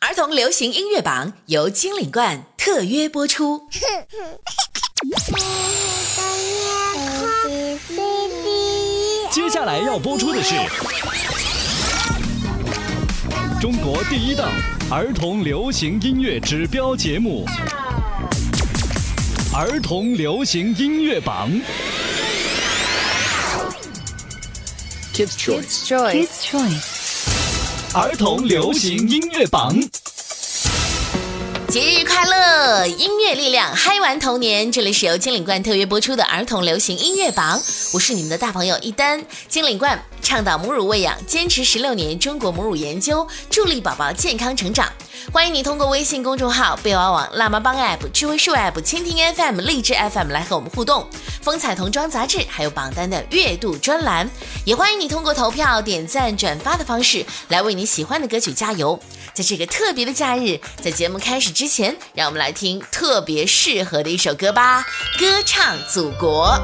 儿童流行音乐榜由金领冠特约播出。接下来要播出的是中国第一档儿童流行音乐指标节目——儿童流行音乐榜。Kids Choice，儿童流行音乐榜。节日快乐，音乐力量，嗨玩童年。这里是由金领冠特约播出的儿童流行音乐榜，我是你们的大朋友一丹。金领冠倡导母乳喂养，坚持十六年中国母乳研究，助力宝宝健康成长。欢迎你通过微信公众号、贝娃网、辣妈帮 App、智慧树 App、蜻蜓 FM、荔枝 FM 来和我们互动。风采童装杂志还有榜单的月度专栏，也欢迎你通过投票、点赞、转发的方式来为你喜欢的歌曲加油。在这个特别的假日，在节目开始之前，让我们来听特别适合的一首歌吧，《歌唱祖国》。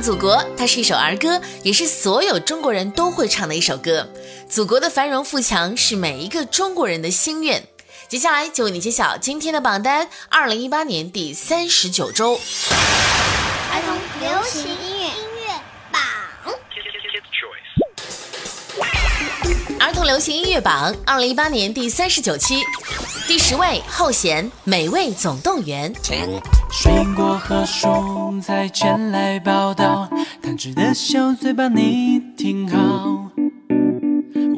祖国，它是一首儿歌，也是所有中国人都会唱的一首歌。祖国的繁荣富强是每一个中国人的心愿。接下来就为你揭晓今天的榜单，二零一八年第三十九周。儿童流行儿童流行音乐榜二零一八年第三十九期，第十位后弦《美味总动员》。水果和蔬菜前来报道，贪吃的小嘴巴你听好，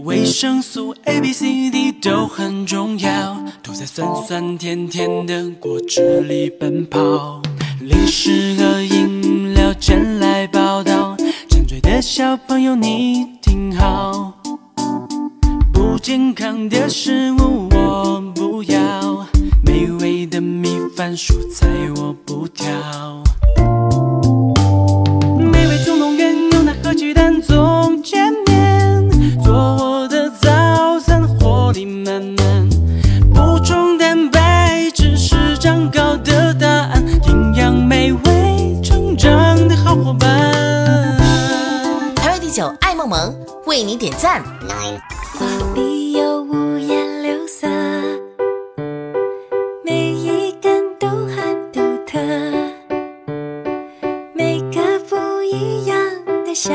维生素 A、B、C、D 都很重要，都在酸酸甜甜的果汁里奔跑。零食和饮料前来报道，馋嘴的小朋友你健康的食物我不要，美味的米饭蔬菜我不挑。美味棕榈园，牛奶和鸡蛋总见面。做我的早餐活力满满，补充蛋白质是长高的答案，营养美味，成长的好伙伴。排位第九，爱梦萌为你点赞。的小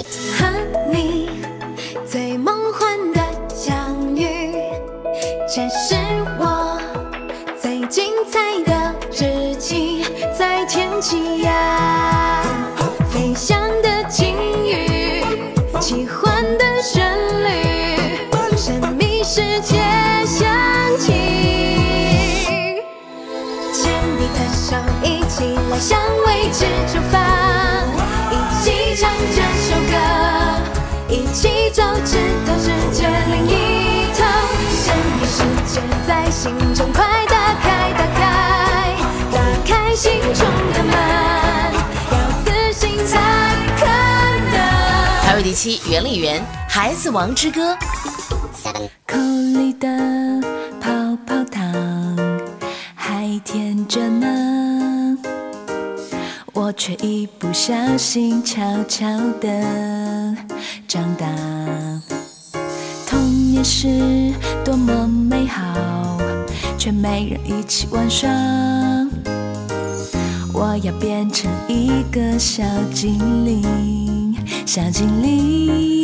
和你最梦幻的相遇，这是我最精彩的日记，在天际呀，飞翔的金鱼，奇幻的旋律，神秘世界响起。牵你的手，一起来向未知出发，一起唱着一起走直到世界另一头。神秘世界在心中快打开，打开，打开心中的门，要自信才可能。排位第七，袁丽媛《孩子王之歌》。口里的泡泡糖还甜着呢，我却一不小心悄悄地长大。童年是多么美好，却没人一起玩耍。我要变成一个小精灵，小精灵，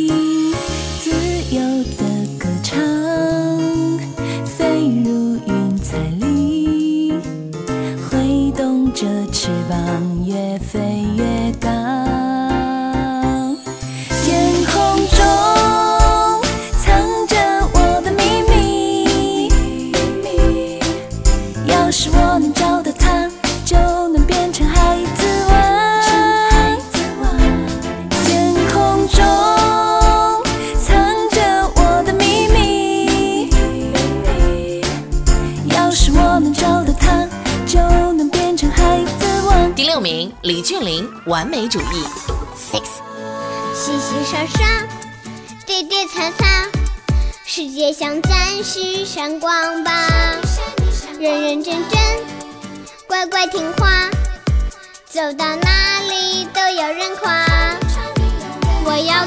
像钻石闪光吧。认认真真，乖乖听话，走到哪里都有人夸。我要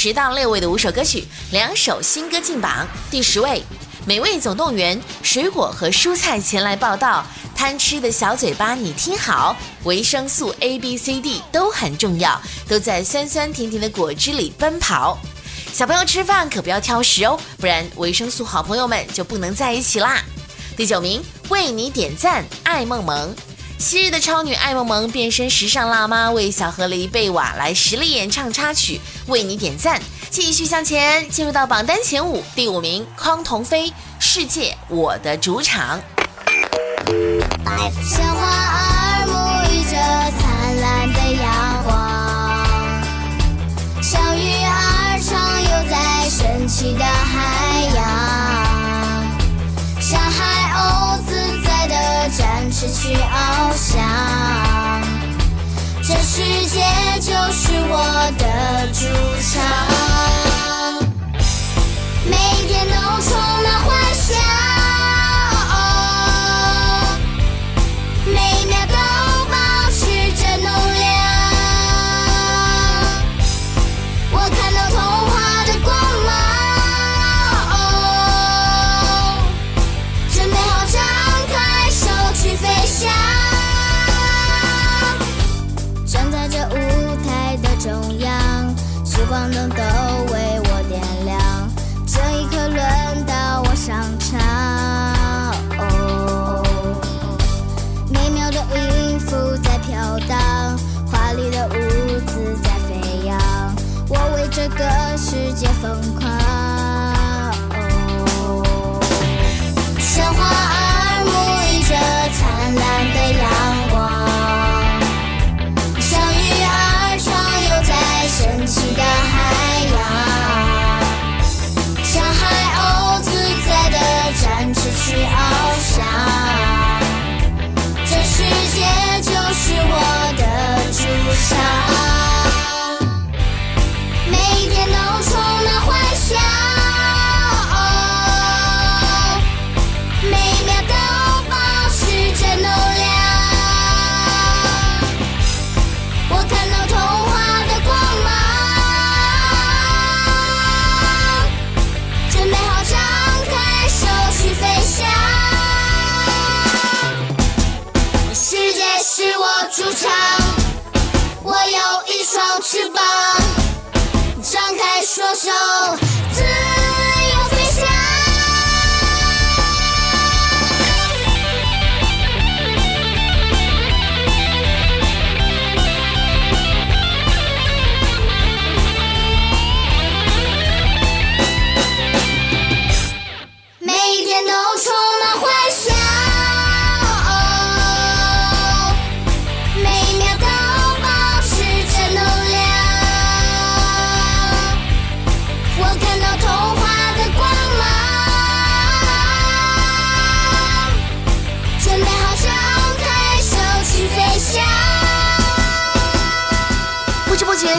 十到六位的五首歌曲，两首新歌进榜。第十位，《美味总动员》，水果和蔬菜前来报道。贪吃的小嘴巴，你听好，维生素 A、B、C、D 都很重要，都在酸酸甜甜的果汁里奔跑。小朋友吃饭可不要挑食哦，不然维生素好朋友们就不能在一起啦。第九名，为你点赞，爱梦萌。昔日的超女艾萌萌变身时尚辣妈，为小河狸贝瓦来实力演唱插曲，为你点赞。继续向前，进入到榜单前五，第五名匡童飞，《世界我的主场》。小花儿沐浴着灿烂的阳光，小鱼儿畅游在神奇的海洋，小海鸥自在地展翅去翱，世界就是我的主场，当，华丽的舞姿在飞扬，我为这个世界疯狂。哦鲜花儿沐浴着我的主场，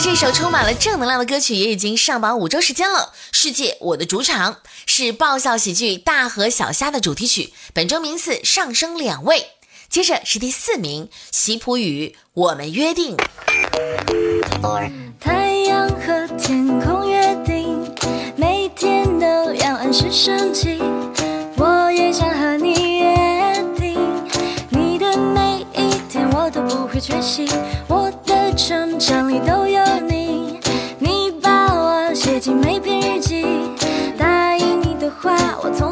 这首充满了正能量的歌曲也已经上榜五周时间了。世界，我的主场是爆笑喜剧《大河小虾》的主题曲，本周名次上升两位。接着是第四名，席普语《我们约定》。太阳和天空约定，每天都要按时升起。我也想和你约定，你的每一天我都不会缺席。我成长里都有你，你把我写进每篇日记。答应你的话，我从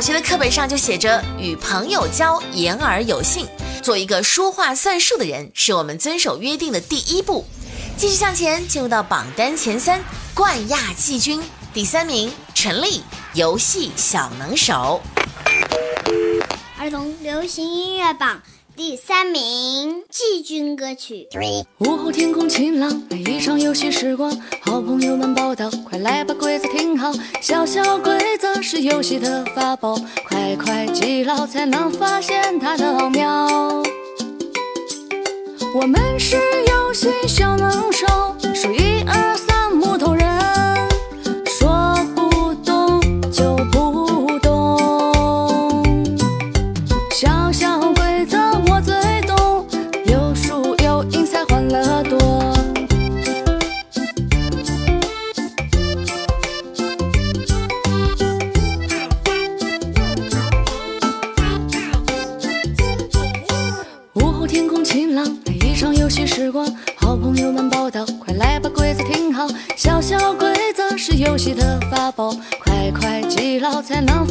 小学的课本上就写着“与朋友交，言而有信”，做一个说话算数的人，是我们遵守约定的第一步。继续向前，进入到榜单前三，冠亚季军，第三名陈立，游戏小能手。儿童流行音乐榜第三名，季军歌曲。午后天空晴朗，来一场游戏时光。好朋友们报道，快来把规则听好。小小规则是游戏的法宝，快快记牢才能发现它的奥妙。我们是游戏小能手，数一二三，木头人。记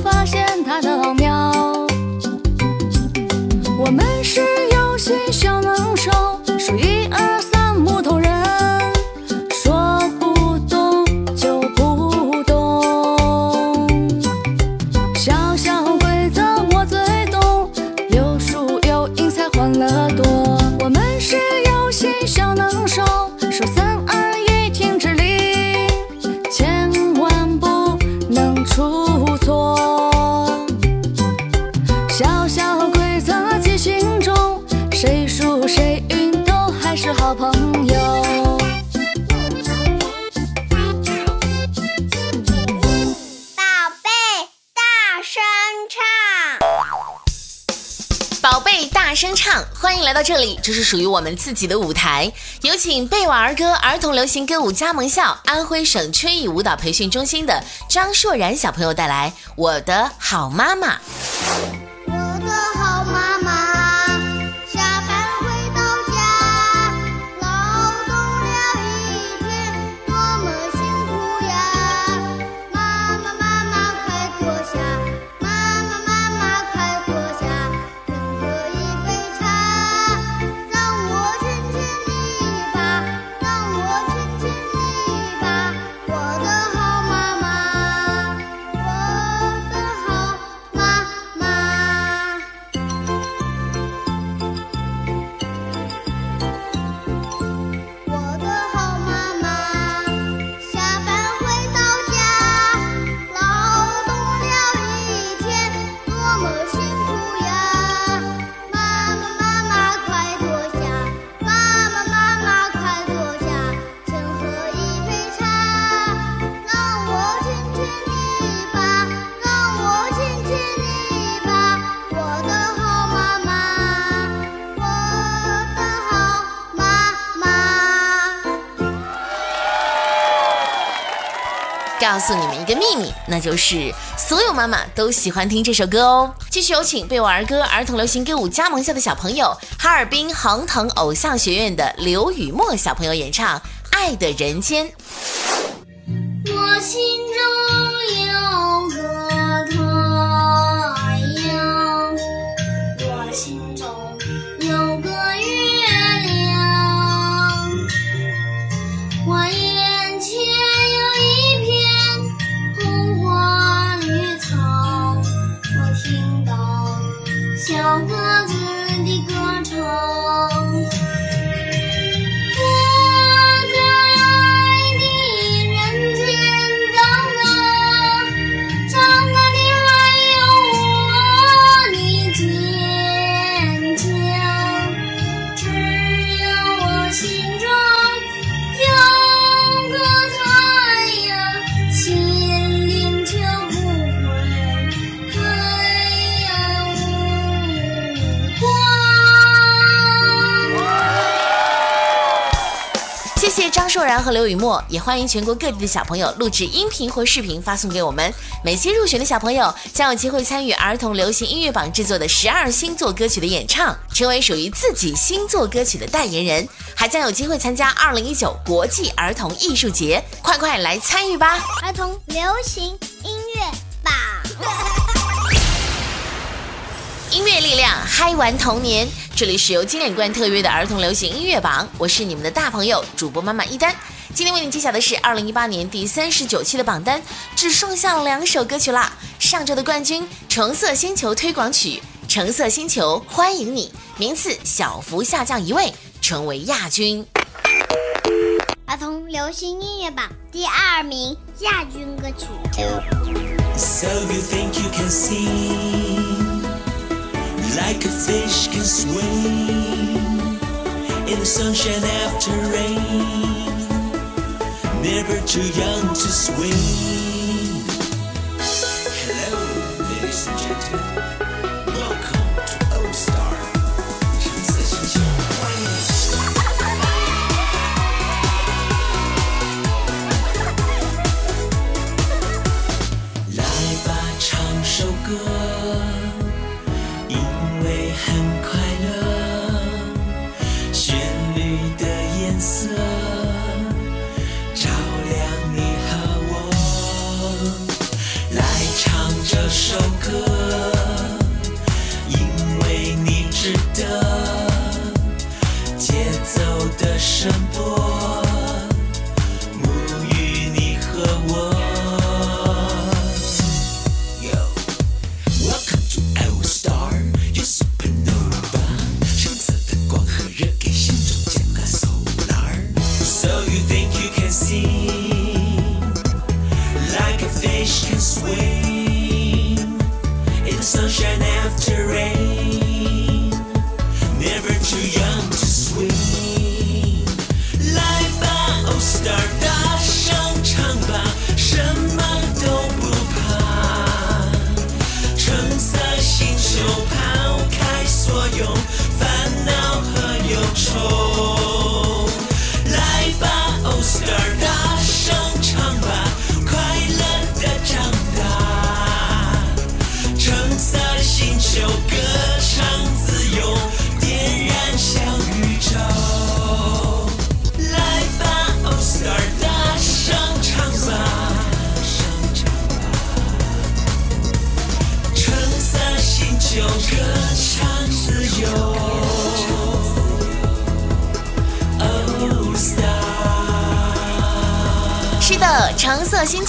这里，这是属于我们自己的舞台。有请贝瓦儿歌儿童流行歌舞加盟校安徽省春艺舞蹈培训中心的张硕然小朋友带来《我的好妈妈》。告诉你们一个秘密，那就是所有妈妈都喜欢听这首歌哦。继续有请被我儿歌儿童流行歌舞加盟校的小朋友，哈尔滨航腾偶像学院的刘雨墨小朋友演唱《爱的人间》。我心中刘雨墨，也欢迎全国各地的小朋友录制音频或视频发送给我们。每期入选的小朋友将有机会参与儿童流行音乐榜制作的十二星座歌曲的演唱，成为属于自己星座歌曲的代言人，还将有机会参加二零一九国际儿童艺术节。快快来参与吧！儿童流行音乐榜。音乐力量，嗨玩童年。这里是由经典冠特约的儿童流行音乐榜，我是你们的大朋友主播妈妈一丹。今天为你揭晓的是二零一八年第三十九期的榜单，只剩下两首歌曲啦。上周的冠军《橙色星球》推广曲《橙色星球欢迎你》，名次小幅下降一位，成为亚军。儿童流行音乐榜第二名亚军歌曲。So you think you can see like a fish can swim in the sunshine after rain. Never too young to swing. Hello, ladies and gentlemen.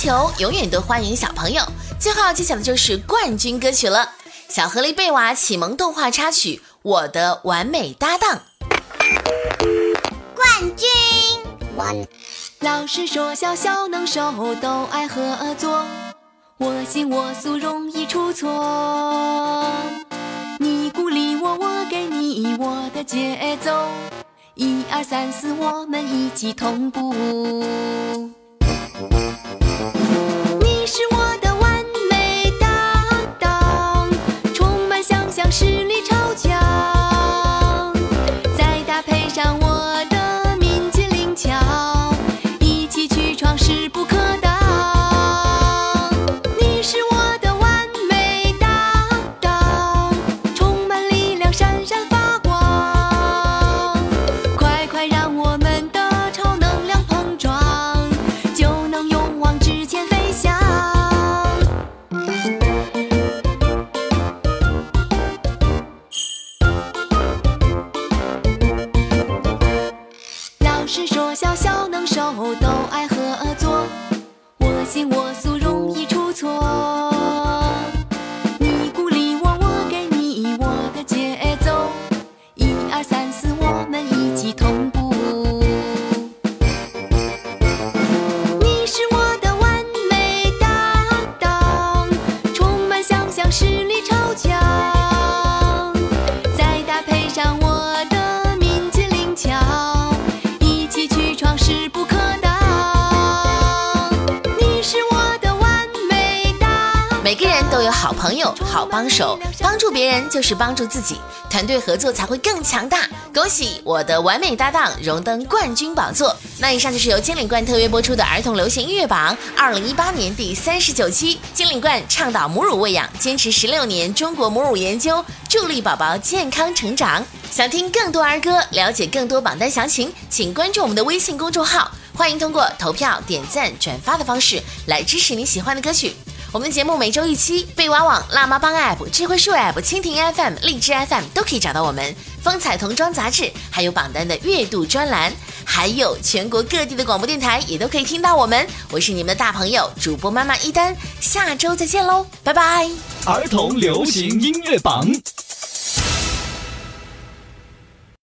球永远都欢迎小朋友。最后要揭晓的就是冠军歌曲了，小河狸贝娃启蒙动画插曲《我的完美搭档》。冠军。老师说小小能手都爱合作，我行我素容易出错。你鼓励我，我给你我的节奏，一二三四，我们一起同步。我帮手，帮助别人就是帮助自己，团队合作才会更强大。恭喜我的完美搭档荣登冠军宝座！那以上就是由金领冠特约播出的儿童流行音乐榜二零一八年第三十九期。金领冠倡导母乳喂养，坚持十六年中国母乳研究，助力宝宝健康成长。想听更多儿歌，了解更多榜单详情，请关注我们的微信公众号。欢迎通过投票、点赞、转发的方式来支持你喜欢的歌曲。我们的节目每周一期，贝瓦网、辣妈帮 App、智慧树 App、蜻蜓 FM、荔枝 FM 都可以找到我们。风采童装杂志，还有榜单的月度专栏，还有全国各地的广播电台也都可以听到我们。我是你们的大朋友主播妈妈一丹，下周再见喽，拜拜。儿童流行音乐榜。